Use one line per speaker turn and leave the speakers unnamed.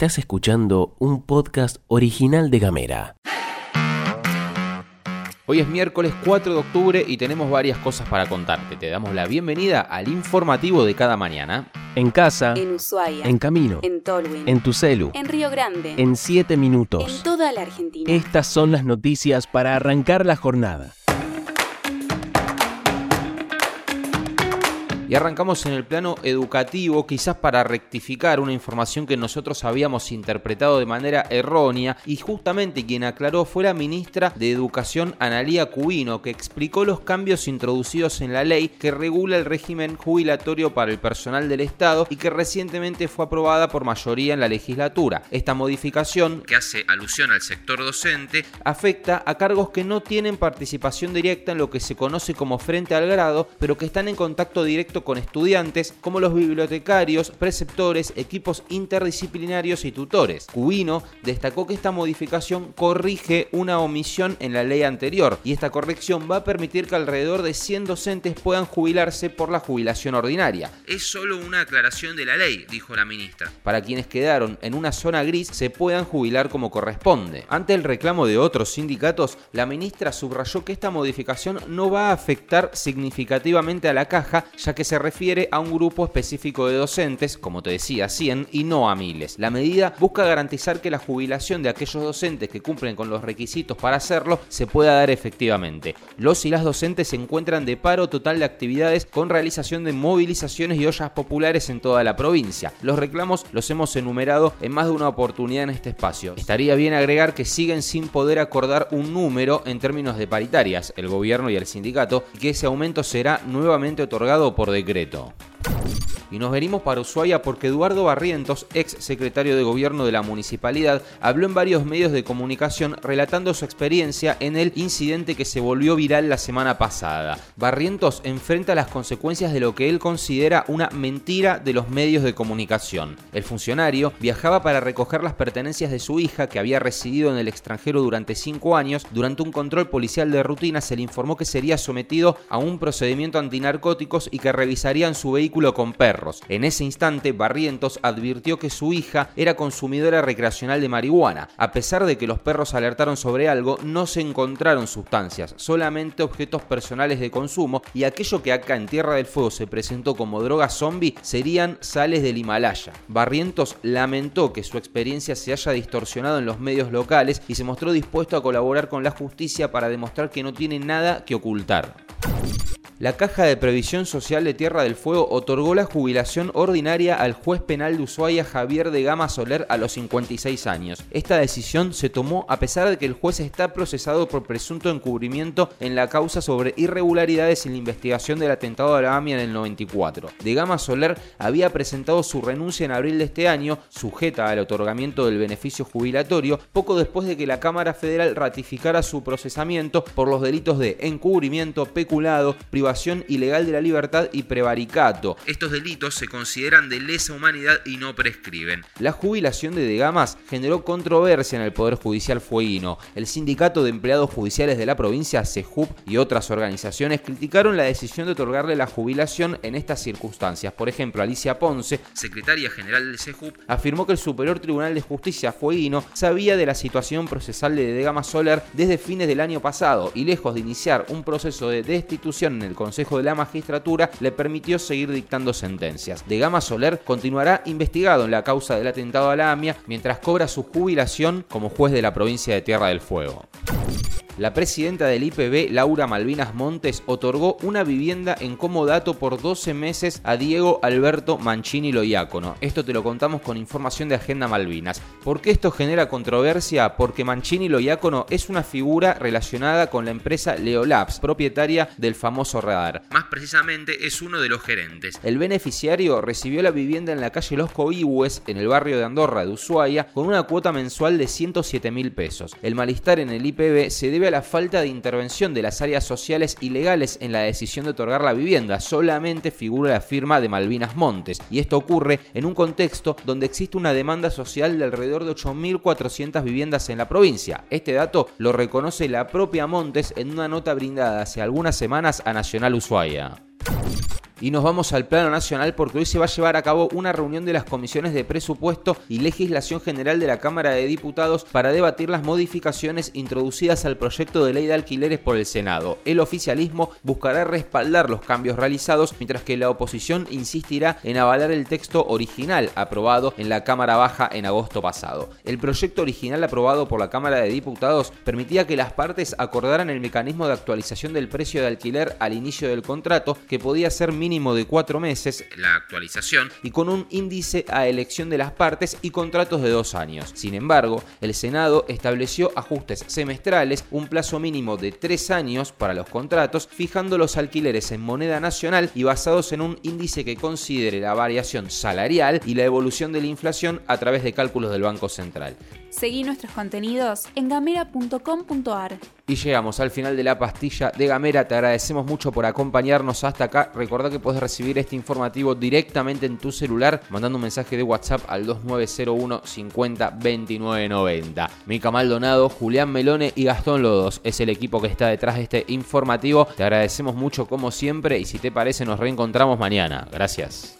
Estás escuchando un podcast original de Gamera.
Hoy es miércoles 4 de octubre y tenemos varias cosas para contarte. Te damos la bienvenida al informativo de cada mañana.
En casa,
En Ushuaia.
en camino,
En Tolwyn.
en tu celu,
En Río Grande.
en 7
En
minutos.
toda la Argentina.
Estas son las noticias para arrancar la jornada.
Y arrancamos en el plano educativo, quizás para rectificar una información que nosotros habíamos interpretado de manera errónea y justamente quien aclaró fue la ministra de Educación Analía Cubino, que explicó los cambios introducidos en la ley que regula el régimen jubilatorio para el personal del Estado y que recientemente fue aprobada por mayoría en la legislatura. Esta modificación, que hace alusión al sector docente, afecta a cargos que no tienen participación directa en lo que se conoce como frente al grado, pero que están en contacto directo con estudiantes, como los bibliotecarios, preceptores, equipos interdisciplinarios y tutores. Cubino destacó que esta modificación corrige una omisión en la ley anterior y esta corrección va a permitir que alrededor de 100 docentes puedan jubilarse por la jubilación ordinaria. Es solo una aclaración de la ley, dijo la ministra. Para quienes quedaron en una zona gris se puedan jubilar como corresponde. Ante el reclamo de otros sindicatos, la ministra subrayó que esta modificación no va a afectar significativamente a la caja, ya que se refiere a un grupo específico de docentes, como te decía, 100 y no a miles. La medida busca garantizar que la jubilación de aquellos docentes que cumplen con los requisitos para hacerlo se pueda dar efectivamente. Los y las docentes se encuentran de paro total de actividades con realización de movilizaciones y ollas populares en toda la provincia. Los reclamos los hemos enumerado en más de una oportunidad en este espacio. Estaría bien agregar que siguen sin poder acordar un número en términos de paritarias, el gobierno y el sindicato, y que ese aumento será nuevamente otorgado por decreto decreto. Y nos venimos para Ushuaia porque Eduardo Barrientos, ex secretario de gobierno de la municipalidad, habló en varios medios de comunicación relatando su experiencia en el incidente que se volvió viral la semana pasada. Barrientos enfrenta las consecuencias de lo que él considera una mentira de los medios de comunicación. El funcionario viajaba para recoger las pertenencias de su hija que había residido en el extranjero durante cinco años. Durante un control policial de rutina se le informó que sería sometido a un procedimiento antinarcóticos y que revisarían su vehículo con perros. En ese instante, Barrientos advirtió que su hija era consumidora recreacional de marihuana. A pesar de que los perros alertaron sobre algo, no se encontraron sustancias, solamente objetos personales de consumo y aquello que acá en Tierra del Fuego se presentó como droga zombie serían sales del Himalaya. Barrientos lamentó que su experiencia se haya distorsionado en los medios locales y se mostró dispuesto a colaborar con la justicia para demostrar que no tiene nada que ocultar. La Caja de Previsión Social de Tierra del Fuego otorgó la jubilación ordinaria al juez penal de Ushuaia Javier de Gama Soler a los 56 años. Esta decisión se tomó a pesar de que el juez está procesado por presunto encubrimiento en la causa sobre irregularidades en la investigación del atentado a la AMIA en el 94. De Gama Soler había presentado su renuncia en abril de este año, sujeta al otorgamiento del beneficio jubilatorio, poco después de que la Cámara Federal ratificara su procesamiento por los delitos de encubrimiento, peculado, privación ilegal de la libertad y prevaricato. Estos delitos se consideran de lesa humanidad y no prescriben. La jubilación de Degamas generó controversia en el Poder Judicial fueguino. El Sindicato de Empleados Judiciales de la provincia, CEJUP, y otras organizaciones criticaron la decisión de otorgarle la jubilación en estas circunstancias. Por ejemplo, Alicia Ponce, secretaria general del CEJUP, afirmó que el Superior Tribunal de Justicia fueguino sabía de la situación procesal de Degamas Soler desde fines del año pasado y lejos de iniciar un proceso de destitución en el Consejo de la Magistratura le permitió seguir dictando sentencias. De Gama Soler continuará investigado en la causa del atentado a la AMIA mientras cobra su jubilación como juez de la provincia de Tierra del Fuego. La presidenta del IPB, Laura Malvinas Montes, otorgó una vivienda en comodato por 12 meses a Diego Alberto Mancini Loiácono. Esto te lo contamos con información de Agenda Malvinas. ¿Por qué esto genera controversia? Porque Mancini Loiácono es una figura relacionada con la empresa Leolabs, propietaria del famoso radar. Más precisamente es uno de los gerentes. El beneficiario recibió la vivienda en la calle Los Coihues, en el barrio de Andorra de Ushuaia, con una cuota mensual de 107 mil pesos. El malestar en el IPB se debe a la falta de intervención de las áreas sociales y legales en la decisión de otorgar la vivienda. Solamente figura la firma de Malvinas Montes. Y esto ocurre en un contexto donde existe una demanda social de alrededor de 8.400 viviendas en la provincia. Este dato lo reconoce la propia Montes en una nota brindada hace algunas semanas a Nacional Ushuaia. Y nos vamos al plano nacional porque hoy se va a llevar a cabo una reunión de las comisiones de presupuesto y legislación general de la Cámara de Diputados para debatir las modificaciones introducidas al proyecto de ley de alquileres por el Senado. El oficialismo buscará respaldar los cambios realizados, mientras que la oposición insistirá en avalar el texto original aprobado en la Cámara Baja en agosto pasado. El proyecto original aprobado por la Cámara de Diputados permitía que las partes acordaran el mecanismo de actualización del precio de alquiler al inicio del contrato, que podía ser mínimo de cuatro meses, la actualización, y con un índice a elección de las partes y contratos de dos años. Sin embargo, el Senado estableció ajustes semestrales, un plazo mínimo de tres años para los contratos, fijando los alquileres en moneda nacional y basados en un índice que considere la variación salarial y la evolución de la inflación a través de cálculos del Banco Central.
Seguí nuestros contenidos en gamera.com.ar.
Y llegamos al final de la pastilla de Gamera. Te agradecemos mucho por acompañarnos hasta acá. Recordá que puedes recibir este informativo directamente en tu celular mandando un mensaje de WhatsApp al 2901 50 29 90. Mica Maldonado, Julián Melone y Gastón Lodos es el equipo que está detrás de este informativo. Te agradecemos mucho como siempre y si te parece nos reencontramos mañana. Gracias.